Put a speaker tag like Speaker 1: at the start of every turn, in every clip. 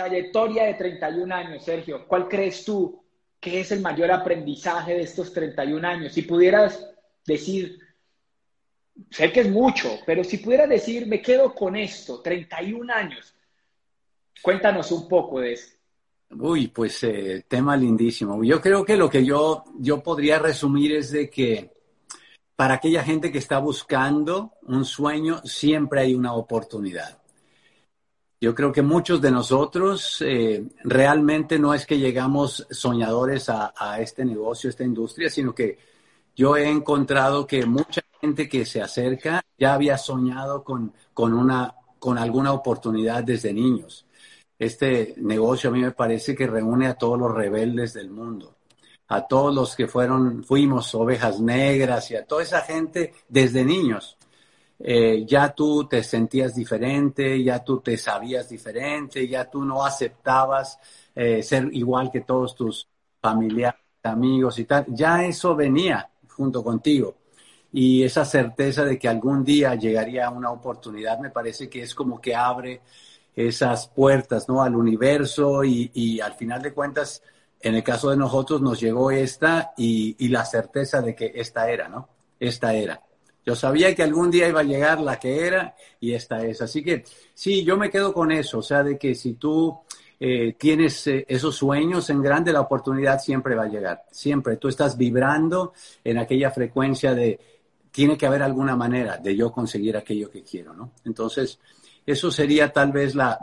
Speaker 1: trayectoria de 31 años, Sergio, ¿cuál crees tú que es el mayor aprendizaje de estos 31 años? Si pudieras decir, sé que es mucho, pero si pudieras decir, me quedo con esto, 31 años, cuéntanos un poco de eso.
Speaker 2: Uy, pues eh, tema lindísimo. Yo creo que lo que yo, yo podría resumir es de que para aquella gente que está buscando un sueño, siempre hay una oportunidad. Yo creo que muchos de nosotros eh, realmente no es que llegamos soñadores a, este negocio, a esta industria, sino que yo he encontrado que mucha gente que se acerca ya había soñado con, con, una, con alguna oportunidad desde niños este negocio a mí me parece que reúne a todos los rebeldes del mundo, a todos los que fueron, fuimos ovejas negras y a toda esa gente desde niños. Eh, ya tú te sentías diferente, ya tú te sabías diferente, ya tú no aceptabas eh, ser igual que todos tus familiares, amigos y tal. Ya eso venía junto contigo. Y esa certeza de que algún día llegaría una oportunidad me parece que es como que abre esas puertas ¿no? al universo y, al final de cuentas, en el caso de nosotros nos llegó esta y, la certeza de que esta era, ¿no? Esta era. Yo sabía que algún día iba a llegar la que era y esta es. Así que sí, yo me quedo con eso, o sea, de que si tú eh, tienes eh, esos sueños en grande, la oportunidad siempre va a llegar, siempre. Tú estás vibrando en aquella frecuencia de, tiene que haber alguna manera de yo conseguir aquello que quiero, ¿no? Entonces, eso sería tal vez la,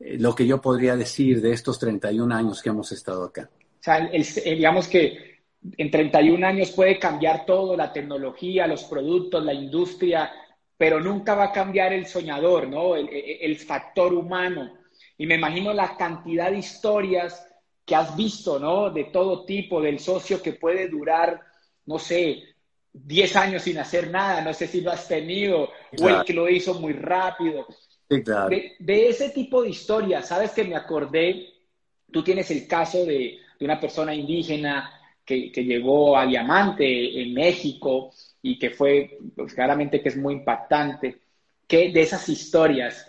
Speaker 2: eh, lo que yo podría decir de estos 31 años que hemos estado acá.
Speaker 1: O sea, digamos que en 31 años puede cambiar todo, la tecnología, los productos, la industria, pero nunca va a cambiar el soñador, ¿no? El, el, factor humano. Y me imagino la cantidad de historias que has visto, ¿no? De todo tipo, del socio que puede durar, no sé, 10 años sin hacer nada, no sé si lo has tenido, o el que lo hizo muy rápido. de, ese tipo de historias, sabes que me acordé, tú tienes el caso de, una persona indígena que, llegó a Diamante en México y que fue, pues, claramente que es muy impactante, que de esas historias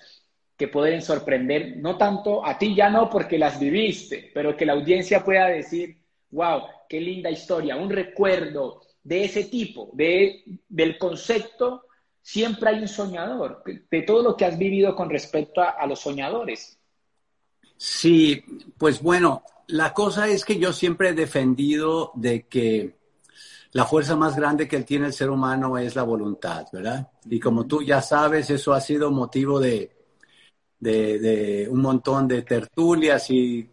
Speaker 1: que pueden sorprender, no tanto a ti ya no porque las viviste, pero que la audiencia pueda decir, wow, qué linda historia, un recuerdo, de ese tipo, de, del concepto, siempre hay un soñador, de todo lo que has vivido con respecto a, los soñadores.
Speaker 2: Sí, pues bueno, la cosa es que yo siempre he defendido de que la fuerza más grande que tiene el ser humano es la voluntad, ¿verdad? Y como tú ya sabes, eso ha sido motivo de, de, de un montón de tertulias y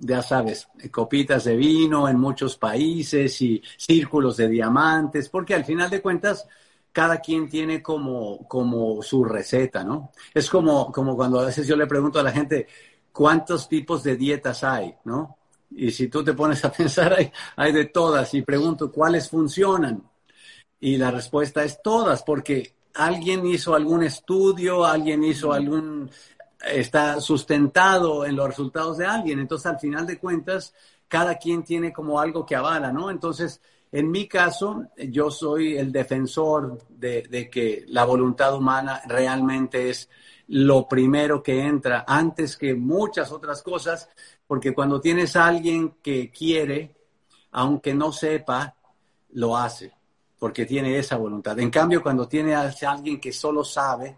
Speaker 2: ya sabes, copitas de vino en muchos países y círculos de diamantes, porque al final de cuentas cada quien tiene como, como su receta, ¿no? Es como, como cuando a veces yo le pregunto a la gente, ¿cuántos tipos de dietas hay, ¿no? Y si tú te pones a pensar, hay, hay de todas y pregunto, ¿cuáles funcionan? Y la respuesta es todas, porque alguien hizo algún estudio, alguien hizo algún está sustentado en los resultados de alguien. Entonces, al final de cuentas, cada quien tiene como algo que avala, ¿no? Entonces, en mi caso, yo soy el defensor de, que la voluntad humana realmente es lo primero que entra antes que muchas otras cosas, porque cuando tienes alguien que quiere, aunque no sepa, lo hace, porque tiene esa voluntad. En cambio, cuando tiene a alguien que solo sabe,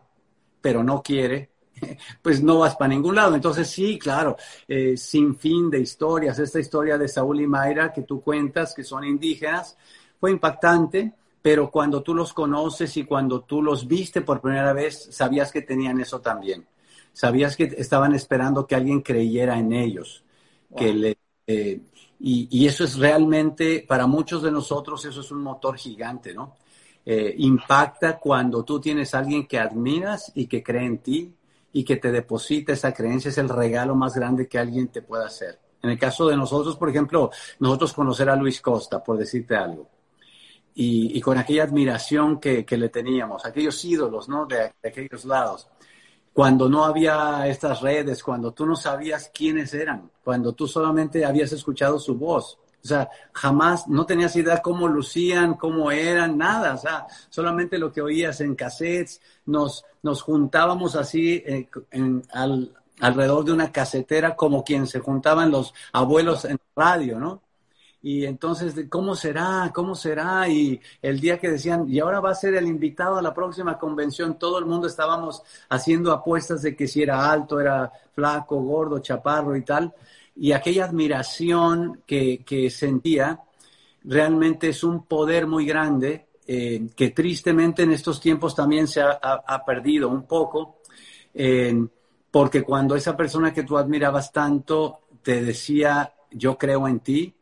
Speaker 2: pero no quiere, pues no vas para ningún lado. Entonces sí, claro, eh, sin fin de historias. Esta historia de Saúl y Mayra que tú cuentas, que son indígenas, fue impactante, pero cuando tú los conoces y cuando tú los viste por primera vez, sabías que tenían eso también. Sabías que estaban esperando que alguien creyera en ellos. Que le, eh, y, y, eso es realmente, para muchos de nosotros, eso es un motor gigante, ¿no? Eh, impacta cuando tú tienes a alguien que admiras y que cree en ti y que te deposita esa creencia es el regalo más grande que alguien te pueda hacer. En el caso de nosotros, por ejemplo, nosotros conocer a Luis Costa, por decirte algo, y, con aquella admiración que, le teníamos, aquellos ídolos, ¿no? De, aquellos lados. Cuando no había estas redes, cuando tú no sabías quiénes eran, cuando tú solamente habías escuchado su voz, o sea, jamás, no tenías idea cómo lucían, cómo eran, nada. O sea, solamente lo que oías en cassettes, nos, nos juntábamos así eh, en, al, alrededor de una casetera como quien se juntaban los abuelos en radio, ¿no? Y entonces, ¿cómo será? ¿Cómo será? Y el día que decían, y ahora va a ser el invitado a la próxima convención, todo el mundo estábamos haciendo apuestas de que si era alto, era flaco, gordo, chaparro y tal. Y aquella admiración que, que sentía realmente es un poder muy grande eh, que tristemente en estos tiempos también se ha, perdido un poco, eh, porque cuando esa persona que tú admirabas tanto te decía, yo creo en ti,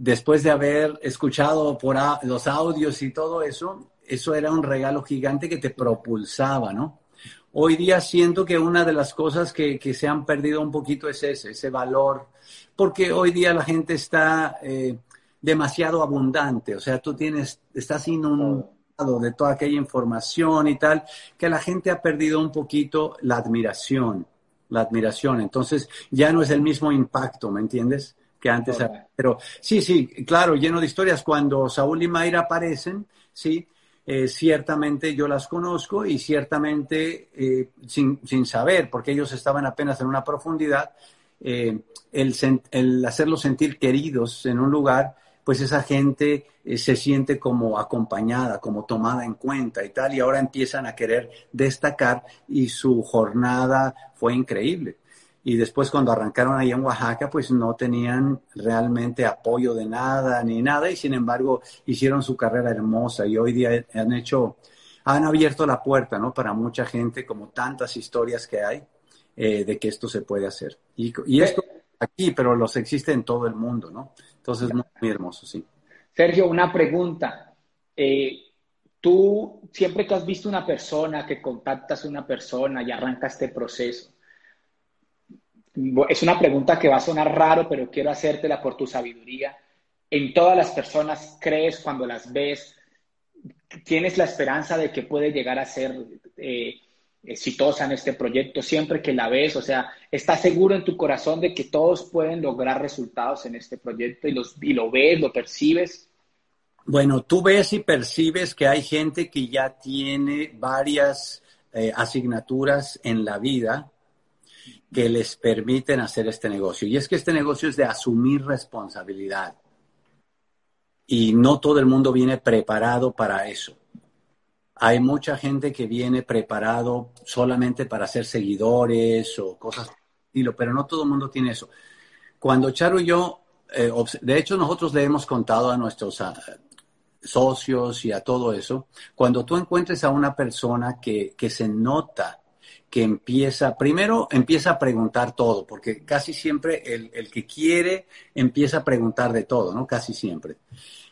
Speaker 2: después de haber escuchado por los audios y todo eso, eso era un regalo gigante que te propulsaba, ¿no? Hoy día siento que una de las cosas que, se han perdido un poquito es ese, ese valor, porque hoy día la gente está eh, demasiado abundante, o sea, tú tienes, estás inundado de toda aquella información y tal, que la gente ha perdido un poquito la admiración, la admiración, entonces ya no es el mismo impacto, ¿me entiendes? Que antes. Pero sí, sí, claro, lleno de historias. Cuando Saúl y Mayra aparecen, sí, eh, ciertamente yo las conozco y ciertamente eh, sin, sin, saber, porque ellos estaban apenas en una profundidad, eh, el, el, hacerlos sentir queridos en un lugar, pues esa gente se siente como acompañada, como tomada en cuenta y tal, y ahora empiezan a querer destacar y su jornada fue increíble y después cuando arrancaron ahí en Oaxaca, pues no tenían realmente apoyo de nada ni nada y sin embargo hicieron su carrera hermosa y hoy día han hecho, han abierto la puerta, ¿no? Para mucha gente, como tantas historias que hay, eh, de que esto se puede hacer. Y, y esto aquí, pero los existe en todo el mundo, ¿no? Entonces, muy, muy hermoso, sí.
Speaker 1: Sergio, una pregunta. Eh, tú, siempre que has visto una persona, que contactas a una persona y arranca este proceso, es una pregunta que va a sonar raro, pero quiero hacértela por tu sabiduría. ¿En todas las personas crees cuando las ves? ¿Tienes la esperanza de que puede llegar a ser eh, exitosa en este proyecto siempre que la ves? O sea, ¿estás seguro en tu corazón de que todos pueden lograr resultados en este proyecto y, los, y lo ves, lo percibes?
Speaker 2: Bueno, tú ves y percibes que hay gente que ya tiene varias eh, asignaturas en la vida que les permiten hacer este negocio. Y es que este negocio es de asumir responsabilidad. Y no todo el mundo viene preparado para eso. Hay mucha gente que viene preparado solamente para ser seguidores o cosas pero no todo el mundo tiene eso. Cuando Charo y yo, eh, de hecho nosotros le hemos contado a nuestros ah, socios y a todo eso, cuando tú encuentres a una persona que, que se nota que empieza, primero empieza a preguntar todo, porque casi siempre el, que quiere empieza a preguntar de todo, ¿no? Casi siempre.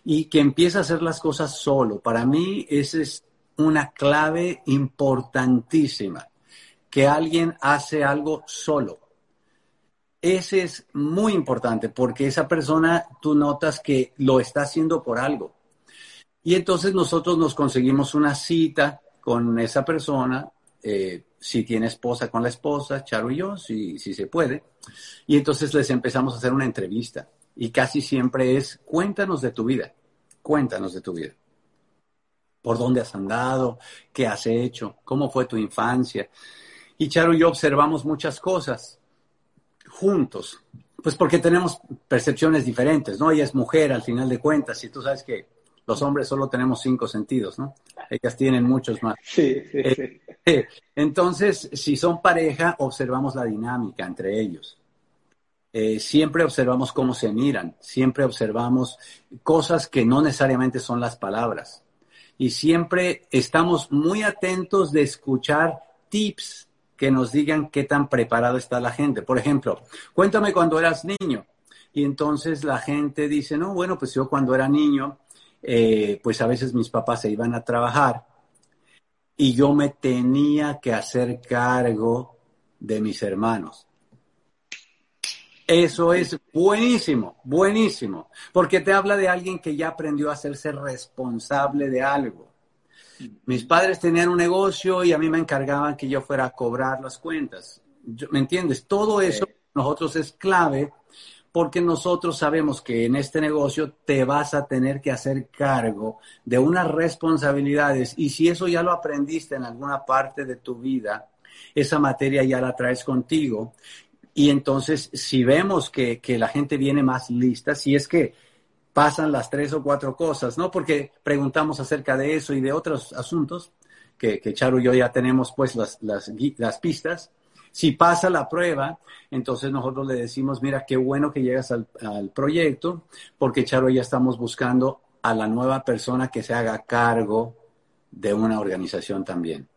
Speaker 2: Y que empieza a hacer las cosas solo. Para mí esa es una clave importantísima, que alguien hace algo solo. Ese es muy importante porque esa persona tú notas que lo está haciendo por algo. Y entonces nosotros nos conseguimos una cita con esa persona, eh, si tiene esposa con la esposa, Charo y yo, si, si se puede. Y entonces les empezamos a hacer una entrevista. Y casi siempre es, cuéntanos de tu vida, cuéntanos de tu vida. ¿Por dónde has andado? ¿Qué has hecho? ¿Cómo fue tu infancia? Y Charo y yo observamos muchas cosas juntos, pues porque tenemos percepciones diferentes, ¿no? Ella es mujer al final de cuentas y tú sabes que los hombres solo tenemos cinco sentidos, ¿no? Ellas tienen muchos más.
Speaker 1: Sí, sí, sí.
Speaker 2: Eh, eh, entonces, si son pareja, observamos la dinámica entre ellos. Eh, siempre observamos cómo se miran, siempre observamos cosas que no necesariamente son las palabras. Y siempre estamos muy atentos de escuchar tips que nos digan qué tan preparado está la gente. Por ejemplo, cuéntame cuando eras niño. Y entonces la gente dice, no, bueno, pues yo cuando era niño, eh, pues a veces mis papás se iban a trabajar y yo me tenía que hacer cargo de mis hermanos. Eso es buenísimo, buenísimo, porque te habla de alguien que ya aprendió a hacerse responsable de algo. Mis padres tenían un negocio y a mí me encargaban que yo fuera a cobrar las cuentas. ¿Me entiendes? Todo eso nosotros es clave porque nosotros sabemos que en este negocio te vas a tener que hacer cargo de unas responsabilidades y si eso ya lo aprendiste en alguna parte de tu vida, esa materia ya la traes contigo. Y entonces, si vemos que, que la gente viene más lista, si es que pasan las tres o cuatro cosas, ¿no? Porque preguntamos acerca de eso y de otros asuntos, que, que Charo y yo ya tenemos pues las, las, las pistas. Si pasa la prueba, entonces nosotros le decimos, mira, qué bueno que llegas al, proyecto, porque Charo ya estamos buscando a la nueva persona que se haga cargo de una organización también.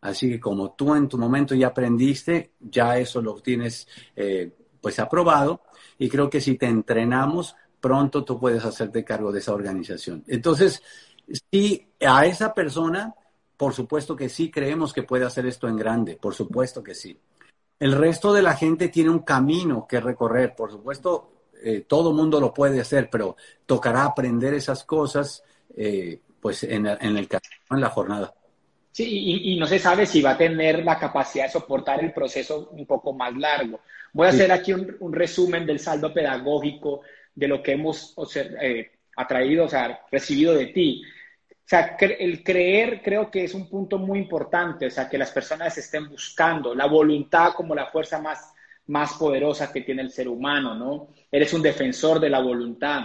Speaker 2: Así que como tú en tu momento ya aprendiste, ya eso lo tienes eh, pues aprobado y creo que si te entrenamos, pronto tú puedes hacerte cargo de esa organización. Entonces, si a esa persona, por supuesto que sí, creemos que puede hacer esto en grande, por supuesto que sí. El resto de la gente tiene un camino que recorrer, por supuesto, eh, todo mundo lo puede hacer, pero tocará aprender esas cosas eh, pues en, en el en la jornada.
Speaker 1: Sí, y, y, no se sabe si va a tener la capacidad de soportar el proceso un poco más largo. Voy a sí. hacer aquí un, un, resumen del saldo pedagógico de lo que hemos o sea, eh, atraído, o sea, recibido de ti. O sea, el creer creo que es un punto muy importante, o sea, que las personas estén buscando la voluntad como la fuerza más, más poderosa que tiene el ser humano, ¿no? Eres un defensor de la voluntad.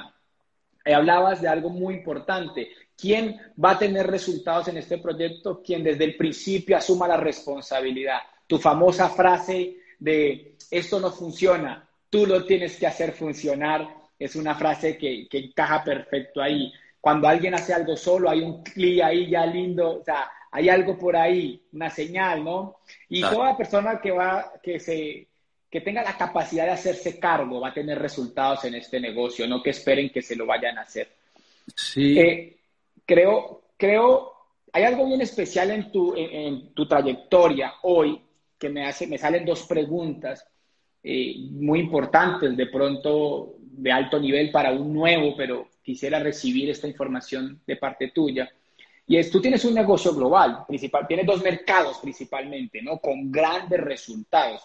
Speaker 1: Y hablabas de algo muy importante. ¿Quién va a tener resultados en este proyecto? Quien desde el principio asuma la responsabilidad. Tu famosa frase de esto no funciona, tú lo tienes que hacer funcionar es una frase que, encaja perfecto ahí. Cuando alguien hace algo solo, hay un clic ahí ya lindo, o sea, hay algo por ahí, una señal, ¿no? Y claro. toda persona que va, que se, que tenga la capacidad de hacerse cargo va a tener resultados en este negocio, no que esperen que se lo vayan a hacer.
Speaker 2: Sí.
Speaker 1: Eh, creo, creo, hay algo bien especial en tu, en, en tu trayectoria hoy que me hace, me salen dos preguntas eh, muy importantes de pronto de alto nivel para un nuevo, pero quisiera recibir esta información de parte tuya. Y es, tú tienes un negocio global, principal, tienes dos mercados principalmente, ¿no? Con grandes resultados.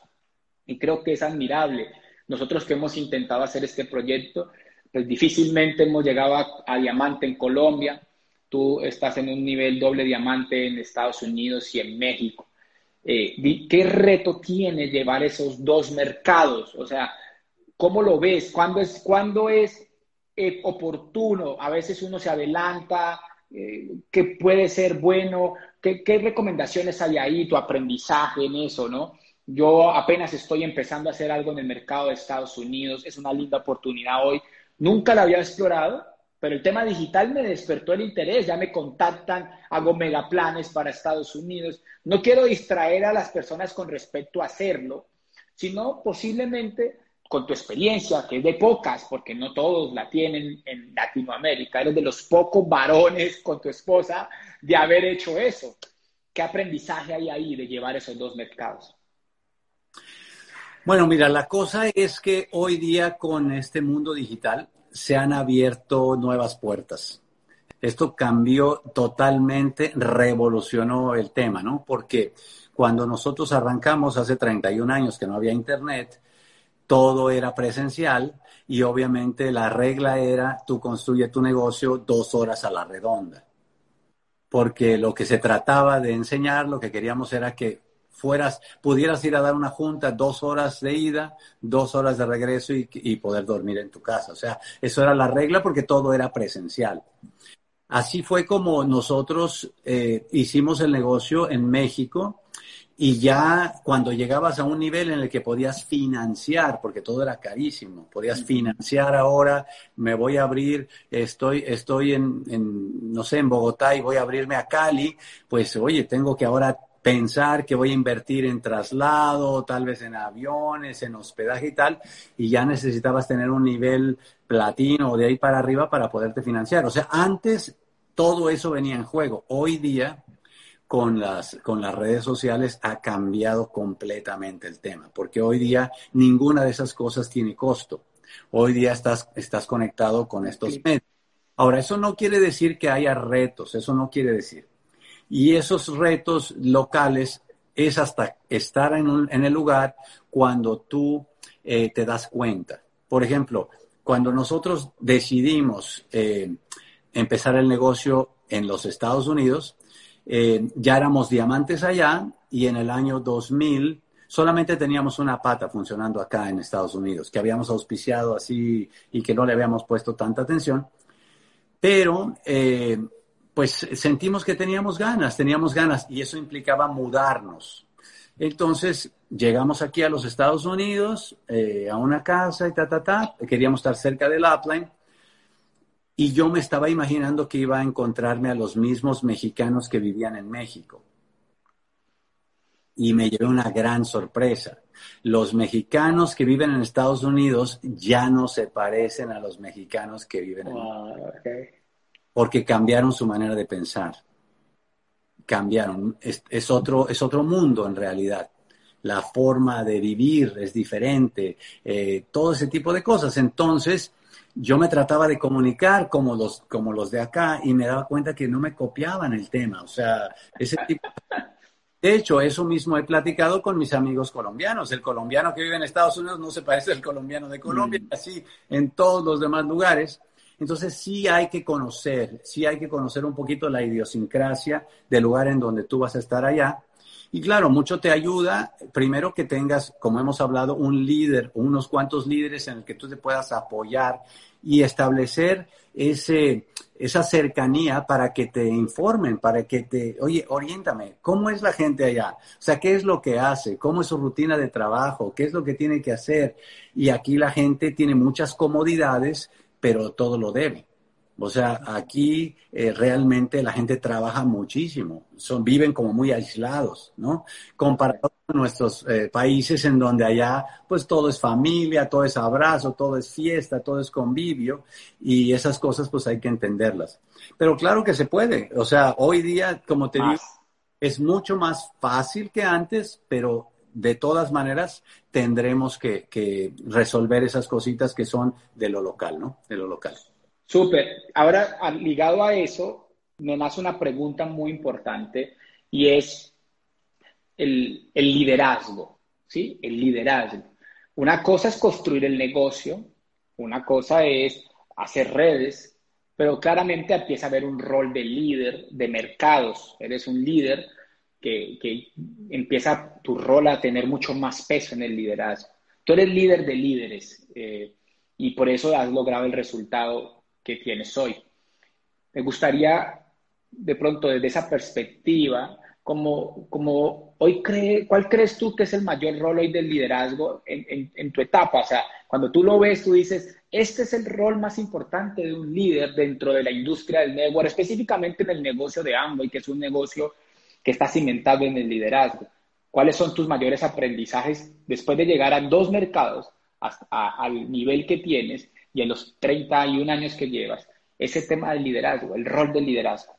Speaker 1: Y creo que es admirable. Nosotros que hemos intentado hacer este proyecto, pues difícilmente hemos llegado a, diamante en Colombia. Tú estás en un nivel doble diamante en Estados Unidos y en México. Eh, ¿Qué reto tiene llevar esos dos mercados? O sea, ¿Cómo lo ves? ¿Cuándo es, cuándo es eh, oportuno? A veces uno se adelanta, eh, ¿qué puede ser bueno? ¿Qué, ¿Qué, recomendaciones hay ahí? Tu aprendizaje en eso, ¿no? Yo apenas estoy empezando a hacer algo en el mercado de Estados Unidos, es una linda oportunidad hoy. Nunca la había explorado, pero el tema digital me despertó el interés, ya me contactan, hago megaplanes para Estados Unidos. No quiero distraer a las personas con respecto a hacerlo, sino posiblemente con tu experiencia, que es de pocas, porque no todos la tienen en Latinoamérica, eres de los pocos varones con tu esposa de haber hecho eso. ¿Qué aprendizaje hay ahí de llevar esos dos mercados?
Speaker 2: Bueno, mira, la cosa es que hoy día con este mundo digital se han abierto nuevas puertas. Esto cambió totalmente, revolucionó el tema, ¿no? Porque cuando nosotros arrancamos hace 31 años que no había internet, todo era presencial y obviamente la regla era tú construye tu negocio dos horas a la redonda. Porque lo que se trataba de enseñar, lo que queríamos era que fueras, pudieras ir a dar una junta dos horas de ida, dos horas de regreso y, poder dormir en tu casa. O sea, eso era la regla porque todo era presencial. Así fue como nosotros eh, hicimos el negocio en México y ya cuando llegabas a un nivel en el que podías financiar, porque todo era carísimo, podías financiar ahora, me voy a abrir, estoy, estoy en, en, no sé, en Bogotá y voy a abrirme a Cali, pues oye, tengo que ahora pensar que voy a invertir en traslado, tal vez en aviones, en hospedaje y tal, y ya necesitabas tener un nivel platino o de ahí para arriba para poderte financiar. O sea, antes todo eso venía en juego. Hoy día con las, con las redes sociales ha cambiado completamente el tema, porque hoy día ninguna de esas cosas tiene costo. Hoy día estás, estás conectado con estos medios. Ahora, eso no quiere decir que haya retos, eso no quiere decir. Y esos retos locales es hasta estar en, un, en el lugar cuando tú eh, te das cuenta. Por ejemplo, cuando nosotros decidimos eh, empezar el negocio en los Estados Unidos, eh, ya éramos diamantes allá y en el año 2000 solamente teníamos una pata funcionando acá en Estados Unidos, que habíamos auspiciado así y que no le habíamos puesto tanta atención. Pero, eh, pues sentimos que teníamos ganas, teníamos ganas y eso implicaba mudarnos. Entonces, llegamos aquí a los Estados Unidos, eh, a una casa y ta, ta, ta. Queríamos estar cerca del upline. Y yo me estaba imaginando que iba a encontrarme a los mismos mexicanos que vivían en México. Y me llevé una gran sorpresa. Los mexicanos que viven en Estados Unidos ya no se parecen a los mexicanos que viven en México. Porque cambiaron su manera de pensar. Cambiaron. Es, otro, es otro mundo en realidad la forma de vivir es diferente, eh, todo ese tipo de cosas. Entonces, yo me trataba de comunicar como los, como los de acá y me daba cuenta que no me copiaban el tema. O sea, ese tipo. De hecho, eso mismo he platicado con mis amigos colombianos. El colombiano que vive en Estados Unidos no se parece al colombiano de Colombia, mm. así en todos los demás lugares. Entonces sí hay que conocer, sí hay que conocer un poquito la idiosincrasia del lugar en donde tú vas a estar allá y claro, mucho te ayuda, primero que tengas, como hemos hablado, un líder, unos cuantos líderes en el que tú te puedas apoyar y establecer ese, esa cercanía para que te informen, para que te, oye, oriéntame, ¿cómo es la gente allá? O sea, ¿qué es lo que hace? ¿Cómo es su rutina de trabajo? ¿Qué es lo que tiene que hacer? Y aquí la gente tiene muchas comodidades, pero todo lo debe. O sea, aquí eh, realmente la gente trabaja muchísimo, son, viven como muy aislados, ¿no? Comparado con nuestros eh, países en donde allá pues todo es familia, todo es abrazo, todo es fiesta, todo es convivio y esas cosas pues hay que entenderlas. Pero claro que se puede, o sea, hoy día, como te digo, es mucho más fácil que antes, pero de todas maneras tendremos que, que resolver esas cositas que son de lo local, ¿no? De lo local.
Speaker 1: Súper. Ahora, ligado a eso, me nace una pregunta muy importante y es el, liderazgo, ¿sí? El liderazgo. Una cosa es construir el negocio, una cosa es hacer redes, pero claramente empieza a haber un rol de líder de mercados. Eres un líder que, empieza tu rol a tener mucho más peso en el liderazgo. Tú eres líder de líderes eh, y por eso has logrado el resultado que tienes hoy. Me gustaría, de pronto, desde esa perspectiva, como, como hoy cree, ¿cuál crees tú que es el mayor rol hoy del liderazgo en, tu etapa? O sea, cuando tú lo ves, tú dices, este es el rol más importante de un líder dentro de la industria del network, específicamente en el negocio de Amway, que es un negocio que está cimentado en el liderazgo. ¿Cuáles son tus mayores aprendizajes después de llegar a dos mercados hasta, al nivel que tienes y en los 31 años que llevas, ese tema del liderazgo, el rol del liderazgo.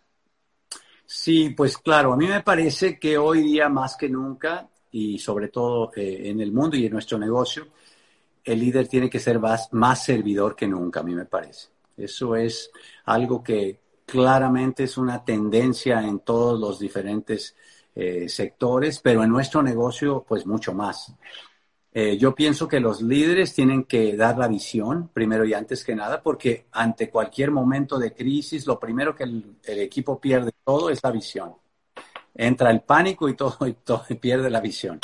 Speaker 2: Sí, pues claro, a mí me parece que hoy día más que nunca, y sobre todo eh, en el mundo y en nuestro negocio, el líder tiene que ser más, servidor que nunca, a mí me parece. Eso es algo que claramente es una tendencia en todos los diferentes eh, sectores, pero en nuestro negocio, pues mucho más. Eh, yo pienso que los líderes tienen que dar la visión, primero y antes que nada, porque ante cualquier momento de crisis, lo primero que el, equipo pierde todo es la visión. Entra el pánico y todo, y todo pierde la visión.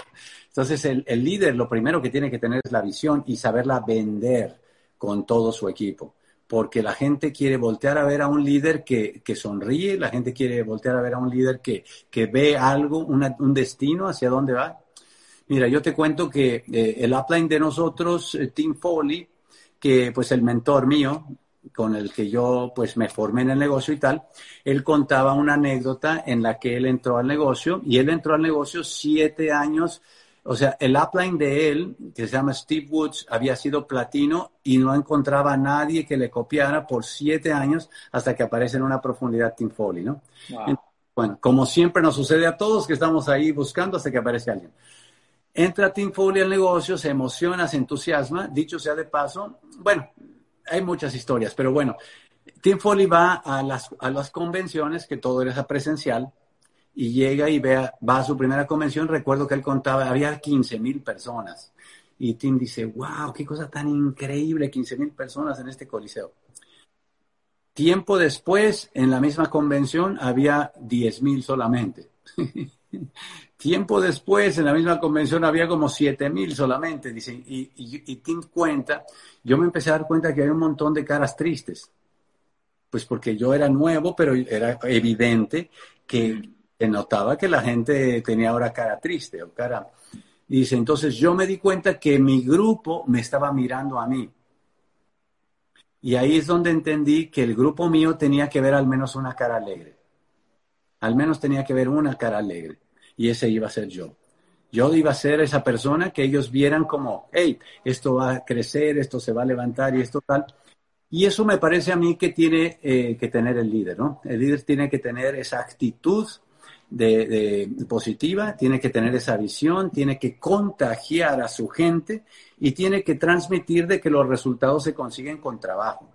Speaker 2: Entonces, el, líder lo primero que tiene que tener es la visión y saberla vender con todo su equipo porque la gente quiere voltear a ver a un líder que, sonríe, la gente quiere voltear a ver a un líder que, ve algo, un destino hacia dónde va. Mira, yo te cuento que eh, el upline de nosotros, eh, Tim Foley, que pues el mentor mío, con el que yo pues me formé en el negocio y tal, él contaba una anécdota en la que él entró al negocio y él entró al negocio siete años, o sea, el upline de él, que se llama Steve Woods, había sido platino y no encontraba a nadie que le copiara por siete años hasta que aparece en una profundidad Tim Foley, ¿no? Bueno, como siempre nos sucede a todos que estamos ahí buscando hasta que aparece alguien. Entra Tim Foley al negocio, se emociona, se entusiasma. Dicho sea de paso, bueno, hay muchas historias, pero bueno, Tim Foley va a las, a las convenciones, que todo era presencial, y llega y ve, va a su primera convención. Recuerdo que él contaba, había 15 mil personas. Y Tim dice, wow, qué cosa tan increíble, 15 mil personas en este coliseo. Tiempo después, en la misma convención, había 10 mil solamente. Tiempo después, en la misma convención había como siete mil solamente, dicen, y, y, cuenta, yo me empecé a dar cuenta que había un montón de caras tristes, pues porque yo era nuevo, pero era evidente que, que notaba que la gente tenía ahora cara triste o cara... Dice, entonces yo me di cuenta que mi grupo me estaba mirando a mí. Y ahí es donde entendí que el grupo mío tenía que ver al menos una cara alegre. Al menos tenía que ver una cara alegre y ese iba a ser yo. Yo iba a ser esa persona que ellos vieran como, hey, esto va a crecer, esto se va a levantar y esto tal. Y eso me parece a mí que tiene eh, que tener el líder, ¿no? El líder tiene que tener esa actitud de, positiva, tiene que tener esa visión, tiene que contagiar a su gente y tiene que transmitir de que los resultados se consiguen con trabajo.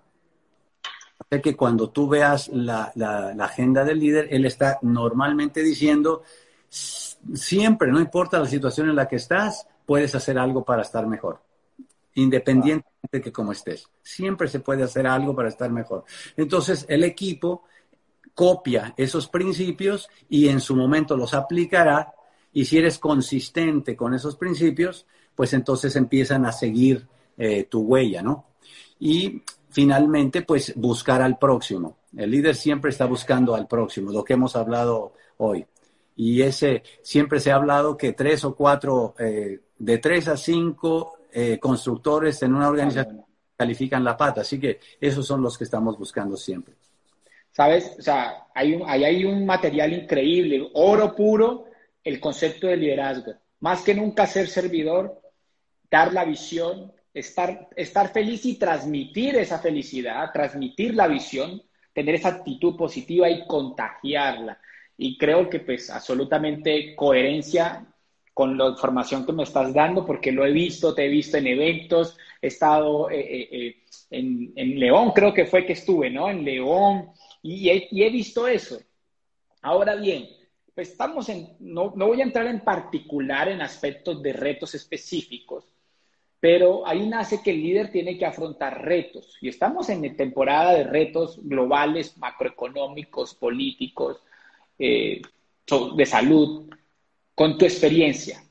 Speaker 2: O que cuando tú veas la, la agenda del líder, él está normalmente diciendo, siempre, no importa la situación en la que estás, puedes hacer algo para estar mejor, independientemente de que como estés. Siempre se puede hacer algo para estar mejor. Entonces, el equipo copia esos principios y en su momento los aplicará y si eres consistente con esos principios, pues entonces empiezan a seguir eh, tu huella, ¿no? Y finalmente, pues buscar al próximo. El líder siempre está buscando al próximo, lo que hemos hablado hoy. Y ese, siempre se ha hablado que tres o cuatro, eh, de tres a cinco eh, constructores en una organización califican la pata. Así que esos son los que estamos buscando siempre.
Speaker 1: ¿Sabes? O sea, hay un, ahí hay un material increíble, oro puro, el concepto de liderazgo. Más que nunca ser servidor, dar la visión, estar, estar feliz y transmitir esa felicidad, transmitir la visión, tener esa actitud positiva y contagiarla y creo que pues absolutamente coherencia con la información que me estás dando, porque lo he visto, te he visto en eventos, he estado eh, eh, eh, en, en, León, creo que fue que estuve, ¿no? En León, y he, y he visto eso. Ahora bien, pues estamos en, no, no voy a entrar en particular en aspectos de retos específicos, pero ahí nace que el líder tiene que afrontar retos, y estamos en temporada de retos globales, macroeconómicos, políticos, eh, de salud, con tu experiencia,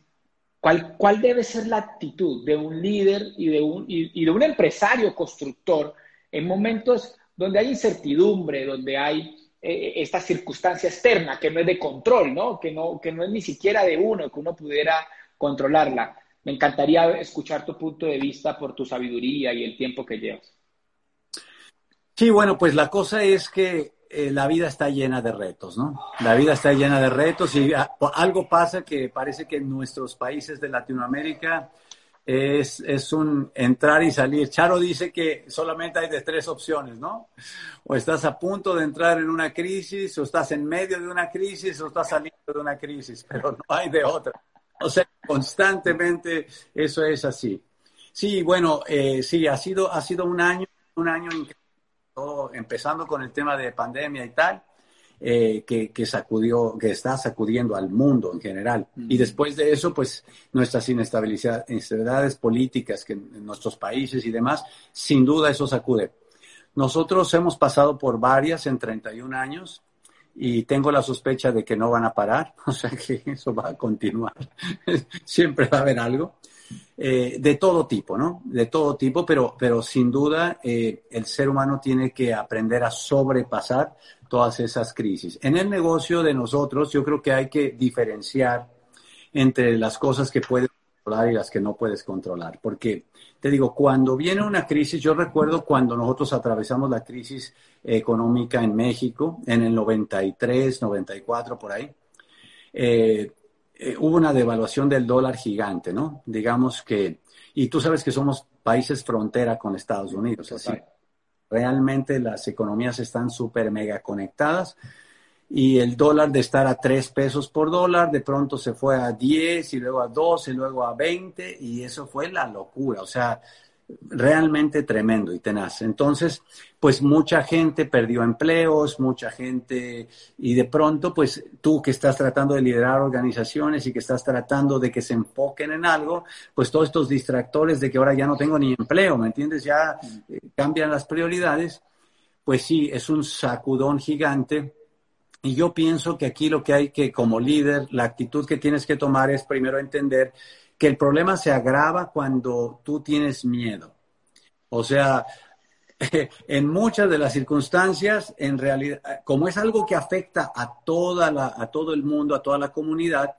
Speaker 1: ¿cuál, ¿cuál debe ser la actitud de un líder y de un, y, de un empresario constructor en momentos donde hay incertidumbre, donde hay eh, esta circunstancia externa que no es de control, ¿no? Que, no, que no es ni siquiera de uno, que uno pudiera controlarla? Me encantaría escuchar tu punto de vista por tu sabiduría y el tiempo que llevas.
Speaker 2: Sí, bueno, pues la cosa es que eh, la vida está llena de retos, ¿no? La vida está llena de retos y ah, algo pasa que parece que en nuestros países de Latinoamérica es, es, un entrar y salir. Charo dice que solamente hay de tres opciones, ¿no? O estás a punto de entrar en una crisis, o estás en medio de una crisis, o estás saliendo de una crisis, pero no hay de otra. O sea, constantemente eso es así. Sí, bueno, eh, sí, ha sido, ha sido un año, un año increíble empezando con el tema de pandemia y tal, eh, que, sacudió, que está sacudiendo al mundo en general. Y después de eso, pues nuestras inestabilidades políticas que en nuestros países y demás, sin duda eso sacude. Nosotros hemos pasado por varias en 31 años y tengo la sospecha de que no van a parar, o sea que eso va a continuar. Siempre va a haber algo. Eh, de todo tipo, ¿no? De todo tipo, pero, pero sin duda eh, el ser humano tiene que aprender a sobrepasar todas esas crisis. En el negocio de nosotros, yo creo que hay que diferenciar entre las cosas que puedes controlar y las que no puedes controlar, porque te digo, cuando viene una crisis, yo recuerdo cuando nosotros atravesamos la crisis económica en México, en el 93, 94, por ahí, eh, eh, hubo una devaluación del dólar gigante, ¿no? Digamos que, y tú sabes que somos países frontera con Estados Unidos, así. Realmente las economías están súper mega conectadas y el dólar de estar a 3 pesos por dólar, de pronto se fue a 10 y luego a 12 y luego a 20 y eso fue la locura. O sea, realmente tremendo y tenaz. Entonces, pues mucha gente perdió empleos, mucha gente, y de pronto, pues tú que estás tratando de liderar organizaciones y que estás tratando de que se enfoquen en algo, pues todos estos distractores de que ahora ya no tengo ni empleo, ¿me entiendes? Ya eh, cambian las prioridades. Pues sí, es un sacudón gigante Y yo pienso que aquí lo que hay que, como líder, la actitud que tienes que tomar es primero entender que el problema se agrava cuando tú tienes miedo. O sea, en muchas de las circunstancias, en realidad, como es algo que afecta a, toda la, a todo el mundo, a toda la comunidad,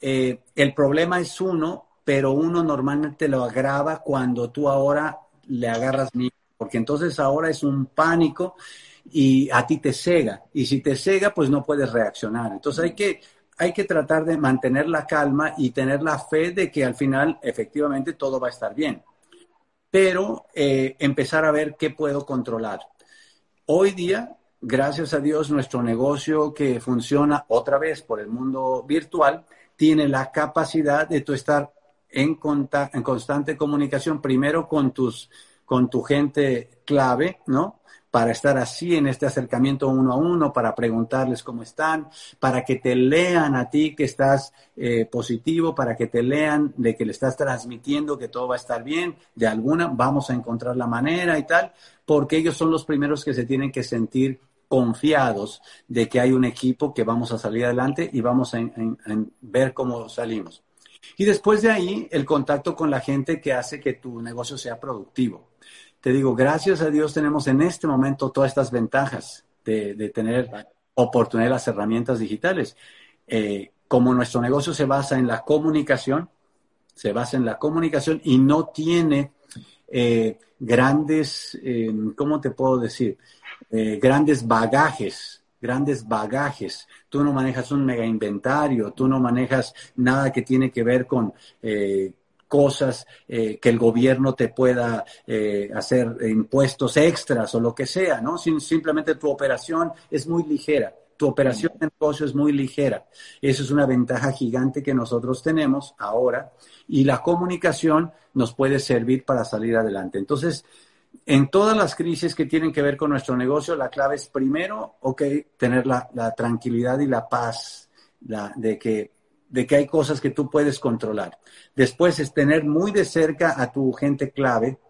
Speaker 2: eh, el problema es uno, pero uno normalmente lo agrava cuando tú ahora le agarras miedo, porque entonces ahora es un pánico y a ti te cega. Y si te cega, pues no puedes reaccionar. Entonces hay que, hay que tratar de mantener la calma y tener la fe de que al final efectivamente todo va a estar bien pero eh, empezar a ver qué puedo controlar. Hoy día, gracias a Dios, nuestro negocio que funciona otra vez por el mundo virtual tiene la capacidad de tú estar en, en constante comunicación, primero con, tus, con tu gente clave, ¿no? Para estar así en este acercamiento uno a uno, para preguntarles cómo están, para que te lean a ti que estás eh, positivo, para que te lean de que le estás transmitiendo que todo va a estar bien, de alguna vamos a encontrar la manera y tal, porque ellos son los primeros que se tienen que sentir confiados de que hay un equipo que vamos a salir adelante y vamos a ver cómo salimos. Y después de ahí, el contacto con la gente que hace que tu negocio sea productivo te digo, gracias a Dios tenemos en este momento todas estas ventajas de, tener oportunidad de las herramientas digitales. Eh, como nuestro negocio se basa en la comunicación, se basa en la comunicación y no tiene eh, grandes, eh, ¿cómo te puedo decir? grandes bagajes, grandes bagajes. Tú no manejas un mega inventario, tú no manejas nada que tiene que ver con cosas eh, que el gobierno te pueda eh, hacer impuestos extras o lo que sea, ¿no? simplemente tu operación es muy ligera. Tu operación de negocio es muy ligera. Eso es una ventaja gigante que nosotros tenemos ahora y la comunicación nos puede servir para salir adelante. Entonces, en todas las crisis que tienen que ver con nuestro negocio, la clave es primero, ok, tener la, tranquilidad y la paz de que de que hay cosas que tú puedes controlar. Después es tener muy de cerca a tu gente clave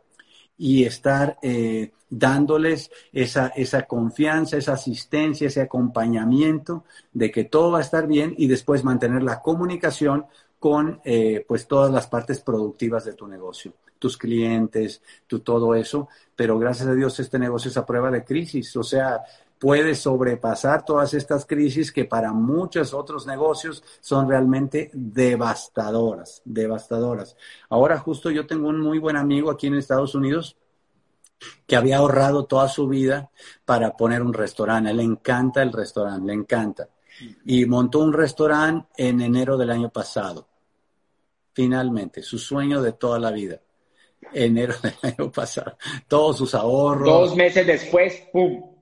Speaker 2: y estar eh, dándoles esa, esa confianza, esa asistencia, ese acompañamiento de que todo va a estar bien y después mantener la comunicación con eh, pues todas las partes productivas de tu negocio, tus clientes, tu todo eso, pero gracias a Dios este negocio es a prueba de crisis, o sea, puede sobrepasar todas estas crisis que para muchos otros negocios son realmente devastadoras, devastadoras. Ahora justo yo tengo un muy buen amigo aquí en Estados Unidos que había ahorrado toda su vida para poner un restaurante. le encanta el restaurante, le encanta. Y montó un restaurante en enero del año pasado. Finalmente, su sueño de toda la vida. Enero del año pasado. Todos sus ahorros.
Speaker 1: Dos meses después, ¡pum!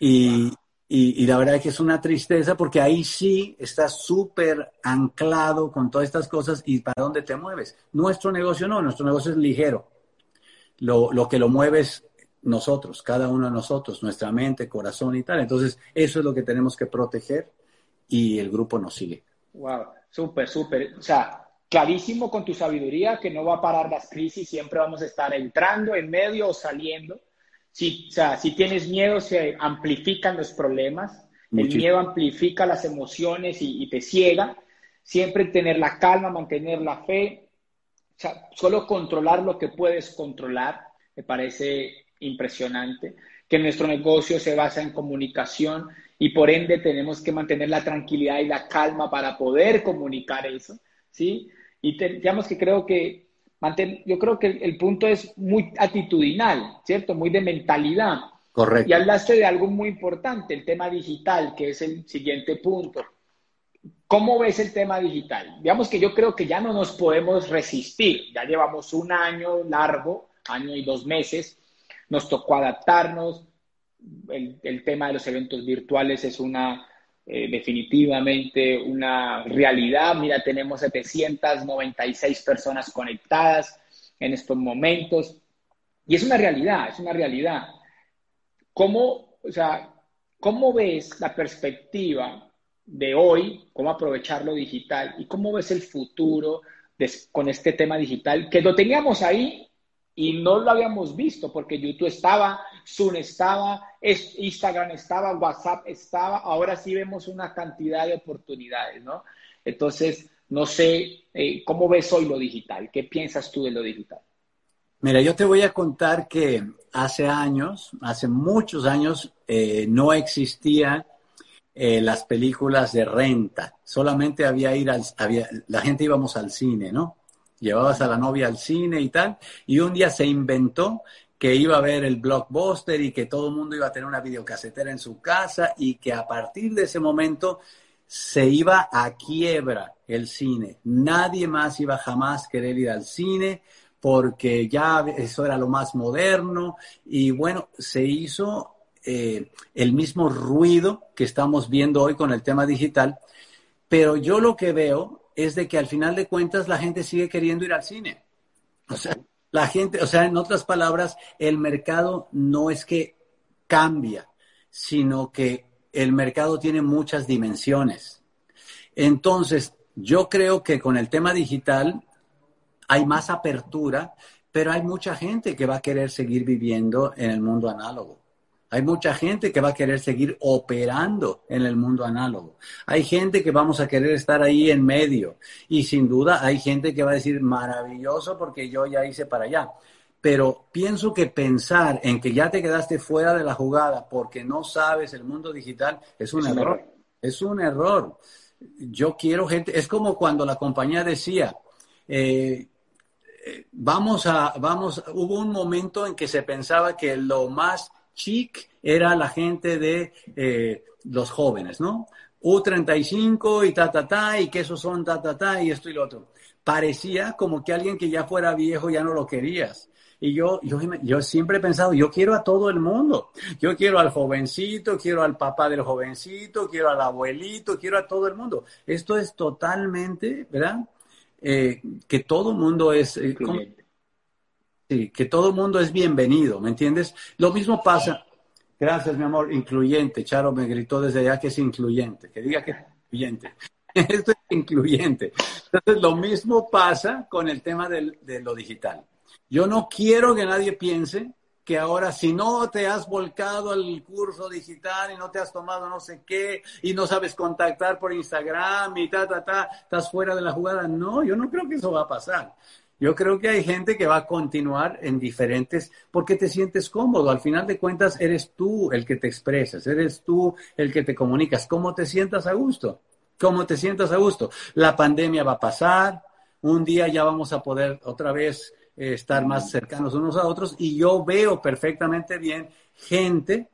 Speaker 2: Y, y, la verdad es que es una tristeza porque ahí sí estás súper anclado con todas estas cosas y para dónde te mueves. Nuestro negocio no, nuestro negocio es ligero. Lo, lo que lo mueves nosotros, cada uno de nosotros, nuestra mente, corazón y tal. Entonces, eso es lo que tenemos que proteger y el grupo nos sigue.
Speaker 1: Wow, súper, súper. O sea, clarísimo con tu sabiduría que no va a parar las crisis, siempre vamos a estar entrando en medio o saliendo si, o sea, si tienes miedo, se amplifican los problemas. El miedo amplifica las emociones y, te ciega. Siempre tener la calma, mantener la fe. O sea, solo controlar lo que puedes controlar me parece impresionante. Que nuestro negocio se basa en comunicación y por ende tenemos que mantener la tranquilidad y la calma para poder comunicar eso. ¿sí? Y digamos que creo que yo creo que el, punto es muy actitudinal, ¿cierto? Muy de mentalidad.
Speaker 2: Correcto.
Speaker 1: Y hablaste de algo muy importante, el tema digital, que es el siguiente punto. ¿Cómo ves el tema digital? Digamos que yo creo que ya no nos podemos resistir. Ya llevamos un año largo, año y dos meses. Nos tocó adaptarnos. El, el tema de los eventos virtuales es una eh, definitivamente una realidad. Mira, tenemos 796 personas conectadas en estos momentos. Y es una realidad, es una realidad. ¿Cómo, o sea, ¿cómo ves la perspectiva de hoy, cómo aprovechar lo digital y cómo ves el futuro con este tema digital que lo teníamos ahí y no lo habíamos visto porque YouTube estaba Zoom estaba, Instagram estaba, WhatsApp estaba, ahora sí vemos una cantidad de oportunidades, ¿no? Entonces, no sé, eh, ¿cómo ves hoy lo digital? ¿Qué piensas tú de lo digital?
Speaker 2: Mira, yo te voy a contar que hace años, hace muchos años, eh, no existían eh, las películas de renta. Solamente había ir al, la gente íbamos al cine, ¿no? Llevabas a la novia al cine y tal, y un día se inventó que iba a haber el blockbuster y que todo el mundo iba a tener una videocasetera en su casa y que a partir de ese momento se iba a quiebra el cine. Nadie más iba jamás querer ir al cine porque ya eso era lo más moderno y bueno, se hizo eh, el mismo ruido que estamos viendo hoy con el tema digital, pero yo lo que veo es de que al final de cuentas la gente sigue queriendo ir al cine. O sea, la gente, o sea, en otras palabras, el mercado no es que cambia, sino que el mercado tiene muchas dimensiones. Entonces, yo creo que con el tema digital hay más apertura, pero hay mucha gente que va a querer seguir viviendo en el mundo análogo. Hay mucha gente que va a querer seguir operando en el mundo análogo. Hay gente que vamos a querer estar ahí en medio. Y sin duda hay gente que va a decir, maravilloso porque yo ya hice para allá. Pero pienso que pensar en que ya te quedaste fuera de la jugada porque no sabes el mundo digital es un, error. Es un error. Yo quiero gente, es como cuando la compañía decía, eh, vamos a, vamos, hubo un momento en que se pensaba que lo más chic era la gente de eh, los jóvenes, ¿no? U35 y ta, ta, ta, y que esos son ta, ta, ta, y esto y lo otro. Parecía como que alguien que ya fuera viejo ya no lo querías. Y yo, yo, yo siempre he pensado, yo quiero a todo el mundo. Yo quiero al jovencito, quiero al papá del jovencito, quiero al abuelito, quiero a todo el mundo. Esto es totalmente, ¿verdad? Eh, que todo mundo es... Eh, sí, que todo mundo es bienvenido, ¿me entiendes? Lo mismo pasa, gracias mi amor, incluyente, Charo me gritó desde allá que es incluyente, que diga que es incluyente. Esto es incluyente. Entonces, lo mismo pasa con el tema de lo digital. Yo no quiero que nadie piense que ahora si no te has volcado al curso digital y no te has tomado no sé qué y no sabes contactar por Instagram y ta, ta, ta, estás fuera de la jugada. No, yo no creo que eso va a pasar. Yo creo que hay gente que va a continuar en diferentes, porque te sientes cómodo. Al final de cuentas, eres tú el que te expresas, eres tú el que te comunicas. ¿Cómo te sientas a gusto? ¿Cómo te sientas a gusto? La pandemia va a pasar, un día ya vamos a poder otra vez estar más cercanos unos a otros y yo veo perfectamente bien gente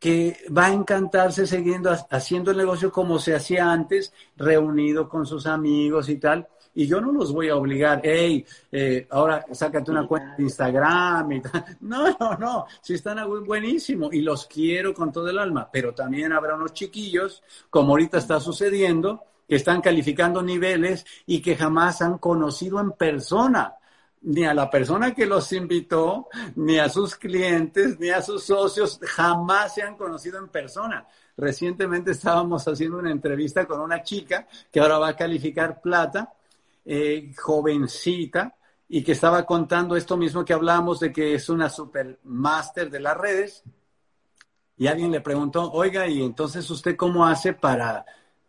Speaker 2: que va a encantarse siguiendo haciendo el negocio como se hacía antes, reunido con sus amigos y tal. Y yo no los voy a obligar, hey, eh, ahora sácate una cuenta de Instagram y tal. No, no, no, si están buenísimo y los quiero con todo el alma, pero también habrá unos chiquillos, como ahorita está sucediendo, que están calificando niveles y que jamás han conocido en persona ni a la persona que los invitó, ni a sus clientes, ni a sus socios, jamás se han conocido en persona. Recientemente estábamos haciendo una entrevista con una chica que ahora va a calificar plata, eh, jovencita, y que estaba contando esto mismo que hablamos de que es una super máster de las redes. Y alguien le preguntó, oiga, ¿y entonces usted cómo hace para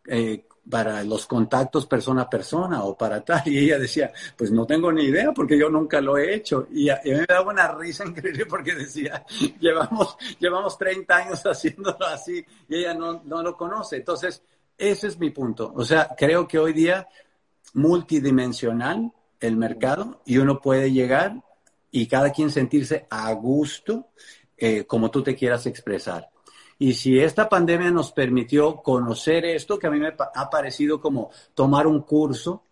Speaker 2: eh, para los contactos persona a persona o para tal. Y ella decía, pues no tengo ni idea porque yo nunca lo he hecho. Y, a, mí me daba una risa increíble porque decía, llevamos, llevamos 30 años haciéndolo así y ella no, no lo conoce. Entonces, ese es mi punto. O sea, creo que hoy día multidimensional el mercado y uno puede llegar y cada quien sentirse a gusto eh, como tú te quieras expresar. Y si esta pandemia nos permitió conocer esto, que a mí me ha parecido como tomar un curso,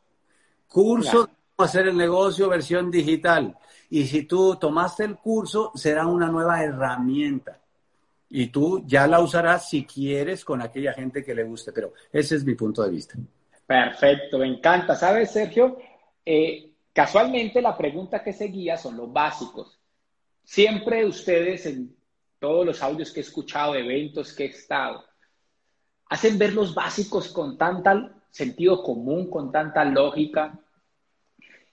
Speaker 2: curso de cómo hacer el negocio versión digital. Y si tú tomaste el curso, será una nueva herramienta. Y tú ya la usarás si quieres con aquella gente que le guste. Pero ese es mi punto de vista.
Speaker 1: Perfecto, me encanta. ¿Sabes, Sergio? Eh, casualmente la pregunta que seguía son los básicos. Siempre ustedes en todos los audios que he escuchado, eventos que he estado, hacen ver los básicos con tanta sentido común, con tanta lógica,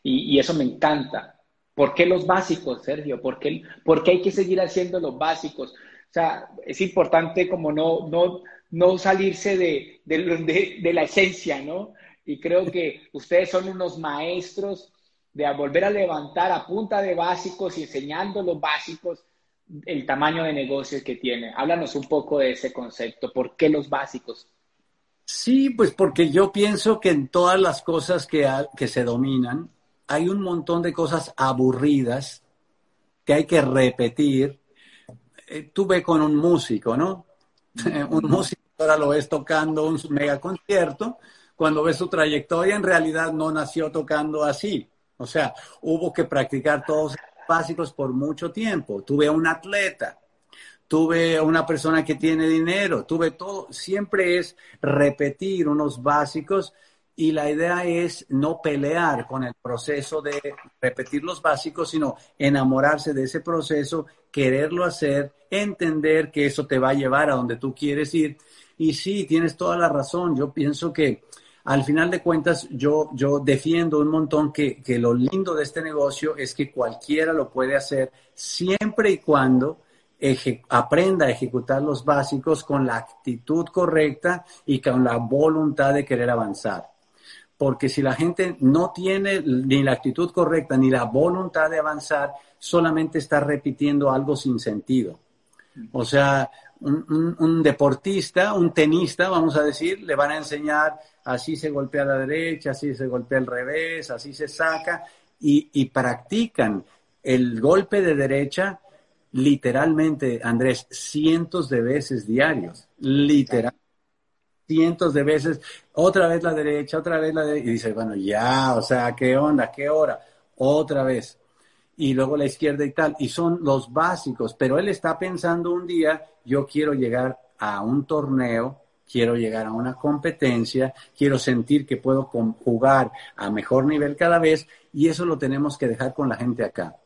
Speaker 1: y, eso me encanta. ¿Por qué los básicos, Sergio? ¿Por qué, hay que seguir haciendo los básicos? O sea, es importante como no, no, no salirse de, de, la esencia, ¿no? Y creo que ustedes son unos maestros de volver a levantar a punta de básicos y enseñando los básicos el tamaño de negocios que tiene. Háblanos un poco de ese concepto. ¿Por qué los básicos?
Speaker 2: Sí, pues porque yo pienso que en todas las cosas que, que se dominan, hay un montón de cosas aburridas que hay que repetir. Eh, tú ve con un músico, ¿no? un músico ahora lo ves tocando un mega concierto, cuando ves su trayectoria en realidad no nació tocando así. O sea, hubo que practicar todos los básicos por mucho tiempo. Tuve a un atleta, tuve a una persona que tiene dinero, tuve todo. Siempre es repetir unos básicos y la idea es no pelear con el proceso de repetir los básicos, sino enamorarse de ese proceso, quererlo hacer, entender que eso te va a llevar a donde tú quieres ir. Y sí, tienes toda la razón. Yo pienso que al final de cuentas yo, yo defiendo un montón que, que lo lindo de este negocio es que cualquiera lo puede hacer siempre y cuando aprenda a ejecutar los básicos con la actitud correcta y con la voluntad de querer avanzar porque si la gente no tiene ni la actitud correcta ni la voluntad de avanzar, solamente está repitiendo algo sin sentido. O sea, un, deportista, un tenista, vamos a decir, le van a enseñar así se golpea la derecha, así se golpea al revés, así se saca, y, y practican el golpe de derecha literalmente, Andrés, cientos de veces diarios, literalmente cientos de veces, otra vez la derecha, otra vez la derecha, y dice, bueno, ya, o sea, ¿qué onda? ¿Qué hora? Otra vez. Y luego la izquierda y tal. Y son los básicos, pero él está pensando un día, yo quiero llegar a un torneo, quiero llegar a una competencia, quiero sentir que puedo jugar a mejor nivel cada vez, y eso lo tenemos que dejar con la gente acá.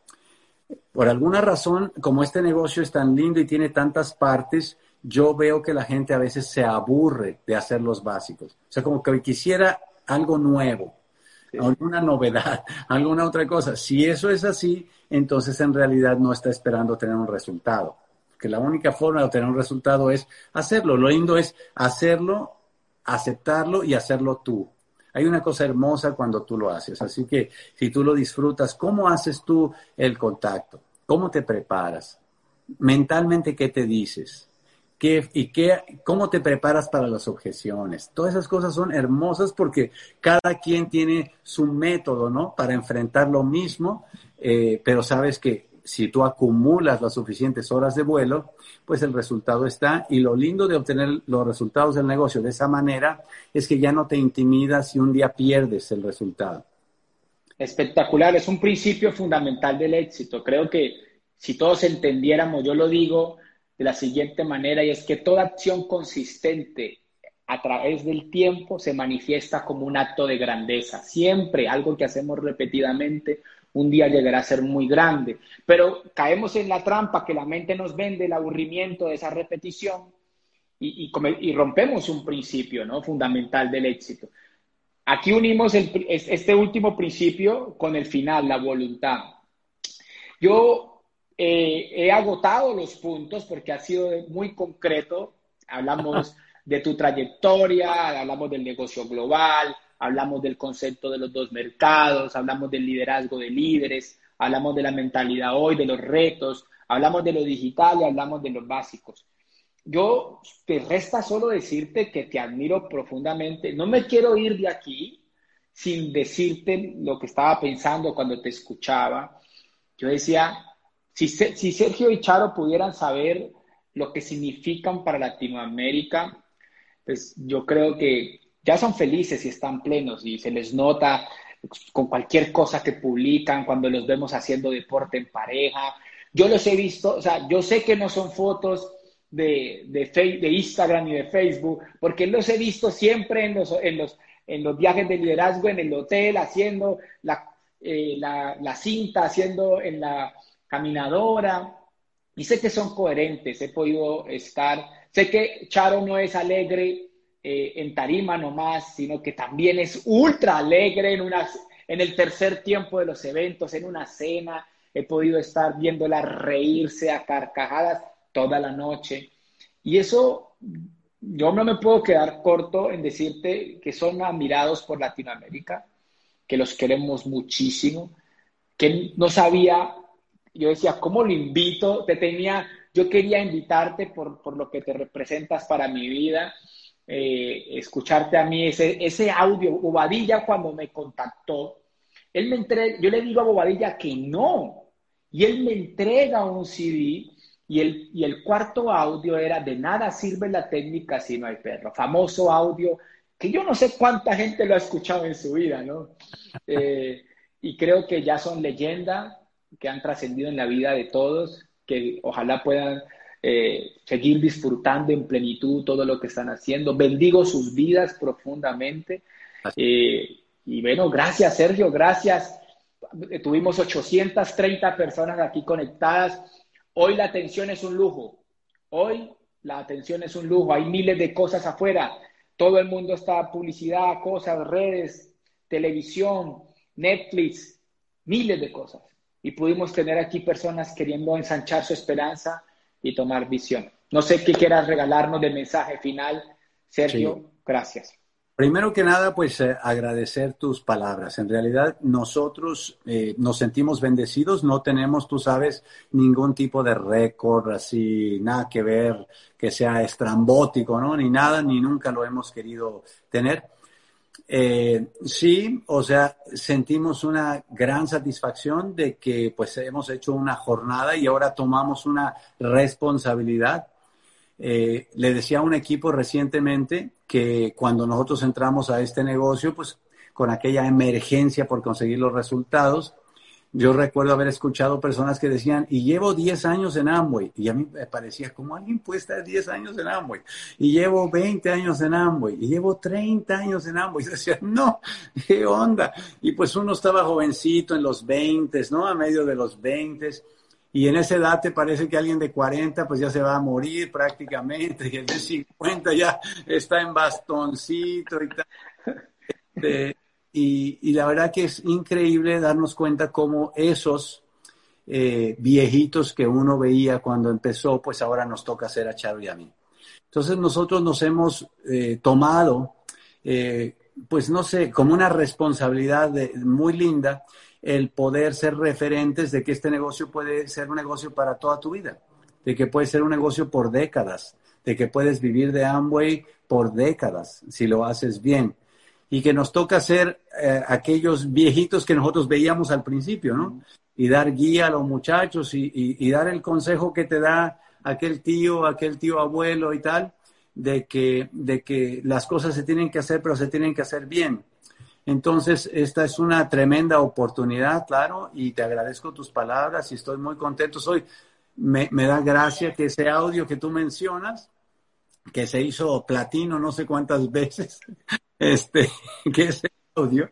Speaker 2: Por alguna razón, como este negocio es tan lindo y tiene tantas partes, yo veo que la gente a veces se aburre de hacer los básicos. O sea, como que quisiera algo nuevo, alguna novedad, alguna otra cosa. Si eso es así, entonces en realidad no está esperando tener un resultado. Que la única forma de obtener un resultado es hacerlo. Lo lindo es hacerlo, aceptarlo y hacerlo tú. Hay una cosa hermosa cuando tú lo haces. Así que si tú lo disfrutas, ¿cómo haces tú el contacto? ¿Cómo te preparas? Mentalmente, ¿qué te dices? Y qué, cómo te preparas para las objeciones. Todas esas cosas son hermosas porque cada quien tiene su método, ¿no? Para enfrentar lo mismo, eh, pero sabes que si tú acumulas las suficientes horas de vuelo, pues el resultado está. Y lo lindo de obtener los resultados del negocio de esa manera es que ya no te intimidas si un día pierdes el resultado.
Speaker 1: Espectacular, es un principio fundamental del éxito. Creo que si todos entendiéramos, yo lo digo, de la siguiente manera y es que toda acción consistente a través del tiempo se manifiesta como un acto de grandeza. Siempre algo que hacemos repetidamente un día llegará a ser muy grande, pero caemos en la trampa que la mente nos vende el aburrimiento de esa repetición y, y, rompemos un principio ¿no? fundamental del éxito. Aquí unimos este último principio con el final, la voluntad. Yo eh, he agotado los puntos porque ha sido muy concreto. Hablamos de tu trayectoria, hablamos del negocio global, hablamos del concepto de los dos mercados, hablamos del liderazgo de líderes, hablamos de la mentalidad hoy, de los retos, hablamos de lo digital y hablamos de los básicos. Yo te resta solo decirte que te admiro profundamente. No me quiero ir de aquí sin decirte lo que estaba pensando cuando te escuchaba. Yo decía, si, Sergio y Charo pudieran saber lo que significan para Latinoamérica, pues yo creo que ya son felices y están plenos y se les nota con cualquier cosa que publican, cuando los vemos haciendo deporte en pareja. Yo los he visto, o sea, yo sé que no son fotos de, de, Instagram y de Facebook, porque los he visto siempre en los, en los, en los viajes de liderazgo, en el hotel, haciendo la, eh, la, la cinta, haciendo en la, caminadora, y sé que son coherentes, he podido estar, sé que Charo no es alegre eh, en tarima nomás, sino que también es ultra alegre en, unas, en el tercer tiempo de los eventos, en una cena, he podido estar viéndola reírse a carcajadas toda la noche. Y eso, yo no me puedo quedar corto en decirte que son admirados por Latinoamérica, que los queremos muchísimo, que no sabía, yo decía, ¿cómo lo invito? Te tenía, yo quería invitarte por, por lo que te representas para mi vida, eh, escucharte a mí, ese, ese audio, Bobadilla cuando me contactó, él me entrega, yo le digo a Bobadilla que no, y él me entrega un CD y el, y el cuarto audio era de nada sirve la técnica si no hay perro, famoso audio que yo no sé cuánta gente lo ha escuchado en su vida, ¿no? Eh, y creo que ya son leyenda, que han trascendido en la vida de todos, que ojalá puedan eh, seguir disfrutando en plenitud todo lo que están haciendo. Bendigo sus vidas profundamente. Eh, y bueno, gracias Sergio, gracias. Tuvimos 830 personas aquí conectadas. Hoy la atención es un lujo. Hoy la atención es un lujo. Hay miles de cosas afuera. Todo el mundo está publicidad, cosas, redes, televisión, Netflix, miles de cosas. Y pudimos tener aquí personas queriendo ensanchar su esperanza y tomar visión. No sé qué quieras regalarnos de mensaje final, Sergio. Gracias.
Speaker 2: Primero que nada, pues eh, agradecer tus palabras. En realidad, nosotros eh, nos sentimos bendecidos, no tenemos, tú sabes, ningún tipo de récord así, nada que ver que sea estrambótico, ¿no? Ni nada, ni nunca lo hemos querido tener. Eh, sí, o sea, sentimos una gran satisfacción de que pues hemos hecho una jornada y ahora tomamos una responsabilidad. Eh, le decía a un equipo recientemente que cuando nosotros entramos a este negocio, pues con aquella emergencia por conseguir los resultados, yo recuerdo haber escuchado personas que decían, y llevo 10 años en Amway. Y a mí me parecía, ¿cómo alguien puede estar 10 años en Amway? Y llevo 20 años en Amway. Y llevo 30 años en Amway. Y decía, no, ¿qué onda? Y pues uno estaba jovencito en los 20, ¿no? A medio de los 20. Y en esa edad te parece que alguien de 40 pues ya se va a morir prácticamente. Y el de 50 ya está en bastoncito y tal. Este, y, la verdad que es increíble darnos cuenta cómo esos eh, viejitos que uno veía cuando empezó, pues ahora nos toca hacer a Charo y a mí. Entonces nosotros nos hemos eh, tomado, eh, pues no sé, como una responsabilidad muy linda el poder ser referentes de que este negocio puede ser un negocio para toda tu vida, de que puede ser un negocio por décadas, de que puedes vivir de Amway por décadas si lo haces bien y que nos toca ser eh, aquellos viejitos que nosotros veíamos al principio, ¿no? Y dar guía a los muchachos y, dar el consejo que te da aquel tío, aquel tío abuelo y tal, de que, de que las cosas se tienen que hacer, pero se tienen que hacer bien. Entonces, esta es una tremenda oportunidad, claro, y te agradezco tus palabras y estoy muy contento. Soy, me, me da gracia que ese audio que tú mencionas, que se hizo platino no sé cuántas veces, este, que ese audio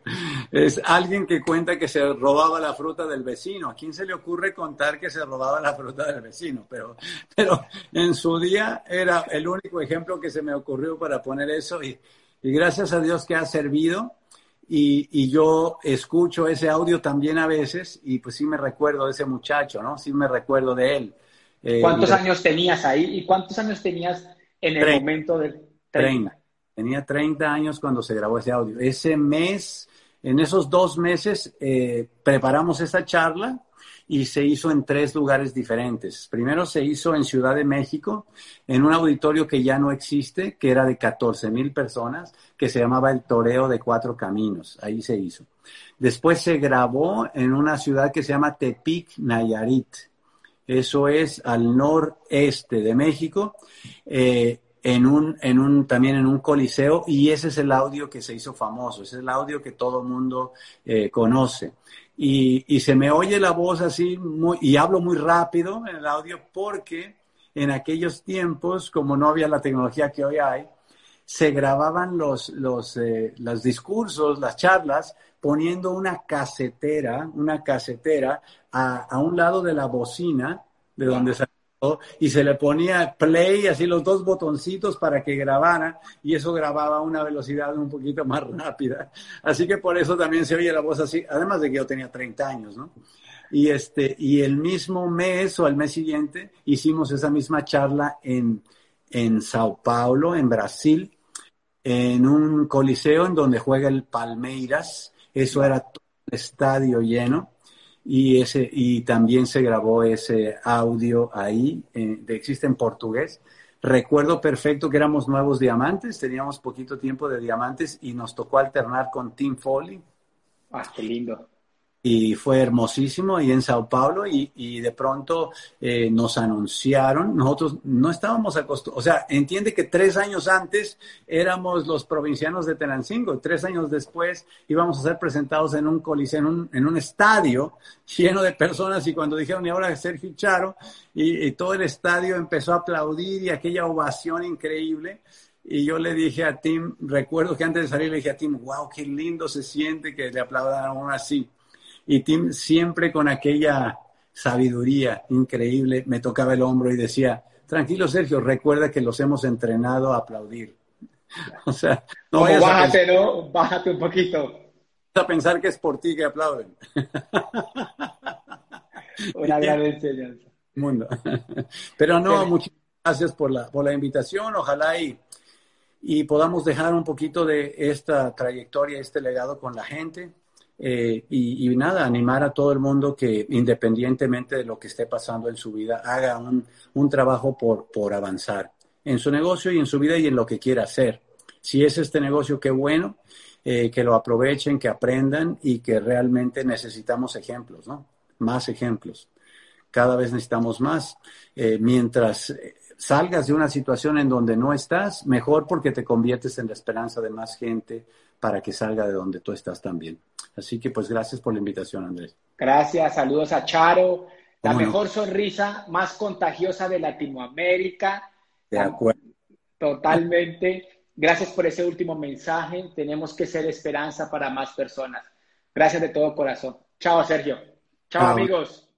Speaker 2: es alguien que cuenta que se robaba la fruta del vecino. ¿A quién se le ocurre contar que se robaba la fruta del vecino? Pero, pero en su día era el único ejemplo que se me ocurrió para poner eso y, y gracias a Dios que ha servido. Y, y, yo escucho ese audio también a veces y pues sí me recuerdo de ese muchacho, ¿no? Sí me recuerdo de él.
Speaker 1: Eh, ¿Cuántos años tenías ahí y cuántos años tenías en el momento del
Speaker 2: 30? Tenía 30 años cuando se grabó ese audio. Ese mes, en esos dos meses, eh, preparamos esta charla y se hizo en tres lugares diferentes. Primero se hizo en Ciudad de México, en un auditorio que ya no existe, que era de 14 mil personas, que se llamaba el Toreo de Cuatro Caminos. Ahí se hizo. Después se grabó en una ciudad que se llama Tepic, Nayarit. Eso es al noreste de México. Eh, en un, en un, también en un coliseo y ese es el audio que se hizo famoso, ese es el audio que todo el mundo eh, conoce. Y, y, se me oye la voz así muy, y hablo muy rápido en el audio porque en aquellos tiempos, como no había la tecnología que hoy hay, se grababan los, los, eh, los discursos, las charlas, poniendo una casetera, una casetera a, a un lado de la bocina de donde salía y se le ponía play, así los dos botoncitos para que grabara, y eso grababa a una velocidad un poquito más rápida. Así que por eso también se oye la voz así, además de que yo tenía 30 años, ¿no? Y, este, y el mismo mes o el mes siguiente hicimos esa misma charla en, en Sao Paulo, en Brasil, en un coliseo en donde juega el Palmeiras. Eso era todo el estadio lleno y, ese, y también se grabó ese audio ahí, eh, existe en portugués. Recuerdo perfecto que éramos nuevos diamantes, teníamos poquito tiempo de diamantes y nos tocó alternar con Tim Foley.
Speaker 1: Ah, qué lindo
Speaker 2: y fue hermosísimo y en Sao Paulo y, y de pronto eh, nos anunciaron, nosotros no estábamos acostumbrados, o sea, entiende que tres años antes éramos los provincianos de Tenancingo, tres años después íbamos a ser presentados en un coliseo, en un, en un estadio lleno de personas y cuando dijeron y ahora Sergio Charo y, y todo el estadio empezó a aplaudir y aquella ovación increíble. Y yo le dije a Tim, recuerdo que antes de salir le dije a Tim, wow, qué lindo se siente que le aplaudan a uno así. Y Tim siempre con aquella sabiduría increíble me tocaba el hombro y decía, tranquilo Sergio, recuerda que los hemos entrenado a aplaudir.
Speaker 1: O sea, no bájate, ¿no? Bájate un poquito.
Speaker 2: A pensar que es por ti que aplauden.
Speaker 1: Una gran enseñanza.
Speaker 2: Mundo. Pero no, muchas gracias por la, por la invitación. Ojalá y, y podamos dejar un poquito de esta trayectoria, este legado con la gente. Eh, y, nada, animar a todo el mundo que independientemente de lo que esté pasando en su vida, haga un, un trabajo por, por avanzar en su negocio y en su vida y en lo que quiera hacer. Si es este negocio, qué bueno, eh, que lo aprovechen, que aprendan y que realmente necesitamos ejemplos, ¿no? Más ejemplos. Cada vez necesitamos más. Eh, mientras salgas de una situación en donde no estás, mejor porque te conviertes en la esperanza de más gente para que salga de donde tú estás también. Así que pues gracias por la invitación, Andrés.
Speaker 1: Gracias, saludos a Charo, la mejor sonrisa más contagiosa de Latinoamérica.
Speaker 2: De acuerdo.
Speaker 1: Totalmente. Gracias por ese último mensaje. Tenemos que ser esperanza para más personas. Gracias de todo corazón. Chao, Sergio. Chao, amigos.